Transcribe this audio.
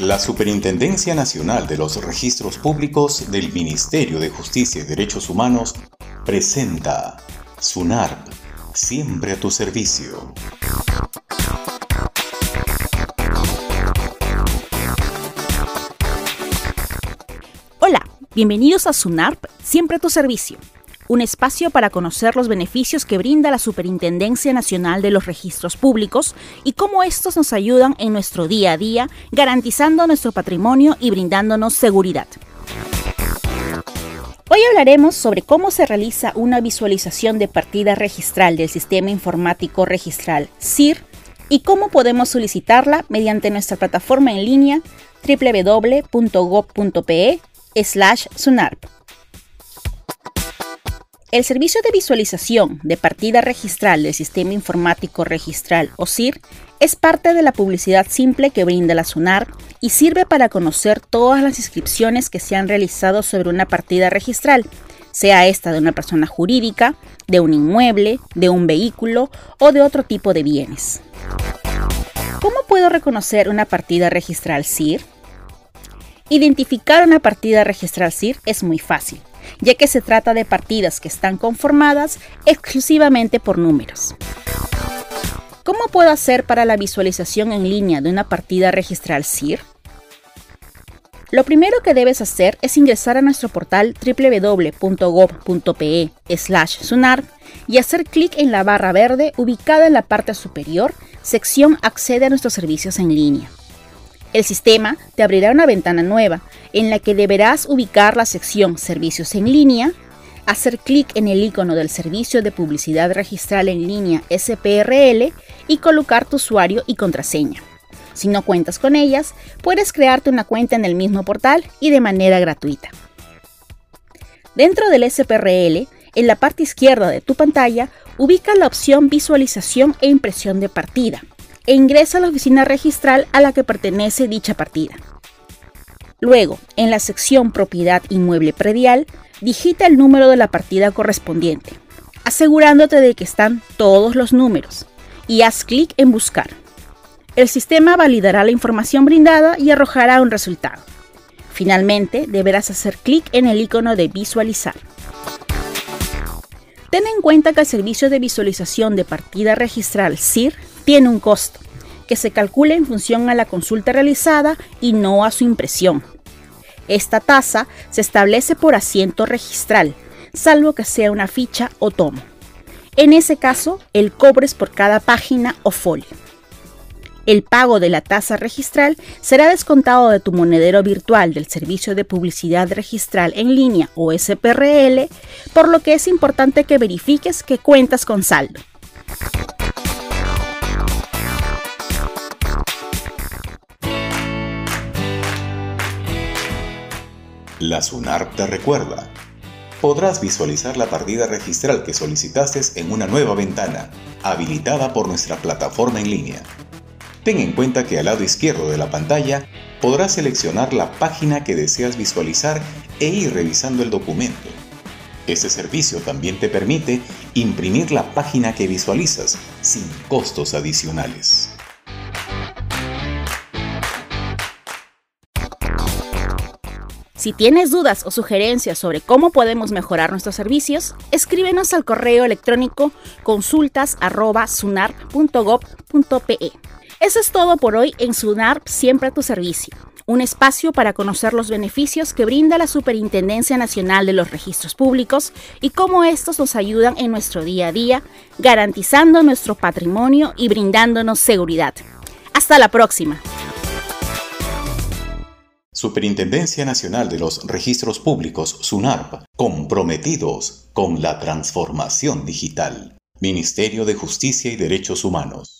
La Superintendencia Nacional de los Registros Públicos del Ministerio de Justicia y Derechos Humanos presenta SUNARP, siempre a tu servicio. Hola, bienvenidos a SUNARP, siempre a tu servicio un espacio para conocer los beneficios que brinda la Superintendencia Nacional de los Registros Públicos y cómo estos nos ayudan en nuestro día a día, garantizando nuestro patrimonio y brindándonos seguridad. Hoy hablaremos sobre cómo se realiza una visualización de partida registral del Sistema Informático Registral SIR y cómo podemos solicitarla mediante nuestra plataforma en línea www.gov.pe/sunarp. El Servicio de Visualización de Partida Registral del Sistema Informático Registral o SIR es parte de la publicidad simple que brinda la SUNAR y sirve para conocer todas las inscripciones que se han realizado sobre una partida registral, sea esta de una persona jurídica, de un inmueble, de un vehículo o de otro tipo de bienes. ¿Cómo puedo reconocer una partida registral SIR? Identificar una partida registral SIR es muy fácil ya que se trata de partidas que están conformadas exclusivamente por números. ¿Cómo puedo hacer para la visualización en línea de una partida registral SIR? Lo primero que debes hacer es ingresar a nuestro portal www.gov.pe/sunar y hacer clic en la barra verde ubicada en la parte superior, sección Accede a nuestros servicios en línea. El sistema te abrirá una ventana nueva en la que deberás ubicar la sección Servicios en línea, hacer clic en el icono del Servicio de Publicidad Registral en línea SPRL y colocar tu usuario y contraseña. Si no cuentas con ellas, puedes crearte una cuenta en el mismo portal y de manera gratuita. Dentro del SPRL, en la parte izquierda de tu pantalla, ubica la opción Visualización e impresión de partida e ingresa a la oficina registral a la que pertenece dicha partida. Luego, en la sección Propiedad Inmueble Predial, digita el número de la partida correspondiente, asegurándote de que están todos los números, y haz clic en Buscar. El sistema validará la información brindada y arrojará un resultado. Finalmente, deberás hacer clic en el icono de Visualizar. Ten en cuenta que el servicio de visualización de partida registral SIR tiene un costo, que se calcula en función a la consulta realizada y no a su impresión. Esta tasa se establece por asiento registral, salvo que sea una ficha o tomo. En ese caso, el cobro es por cada página o folio. El pago de la tasa registral será descontado de tu monedero virtual del Servicio de Publicidad Registral en línea o SPRL, por lo que es importante que verifiques que cuentas con saldo. La SUNARP te recuerda. Podrás visualizar la partida registral que solicitaste en una nueva ventana, habilitada por nuestra plataforma en línea. Ten en cuenta que al lado izquierdo de la pantalla podrás seleccionar la página que deseas visualizar e ir revisando el documento. Este servicio también te permite imprimir la página que visualizas sin costos adicionales. Si tienes dudas o sugerencias sobre cómo podemos mejorar nuestros servicios, escríbenos al correo electrónico consultas.sunar.gov.pe. Eso es todo por hoy en SUNARP Siempre a tu servicio, un espacio para conocer los beneficios que brinda la Superintendencia Nacional de los Registros Públicos y cómo estos nos ayudan en nuestro día a día, garantizando nuestro patrimonio y brindándonos seguridad. Hasta la próxima. Superintendencia Nacional de los Registros Públicos, SUNARP, comprometidos con la transformación digital. Ministerio de Justicia y Derechos Humanos.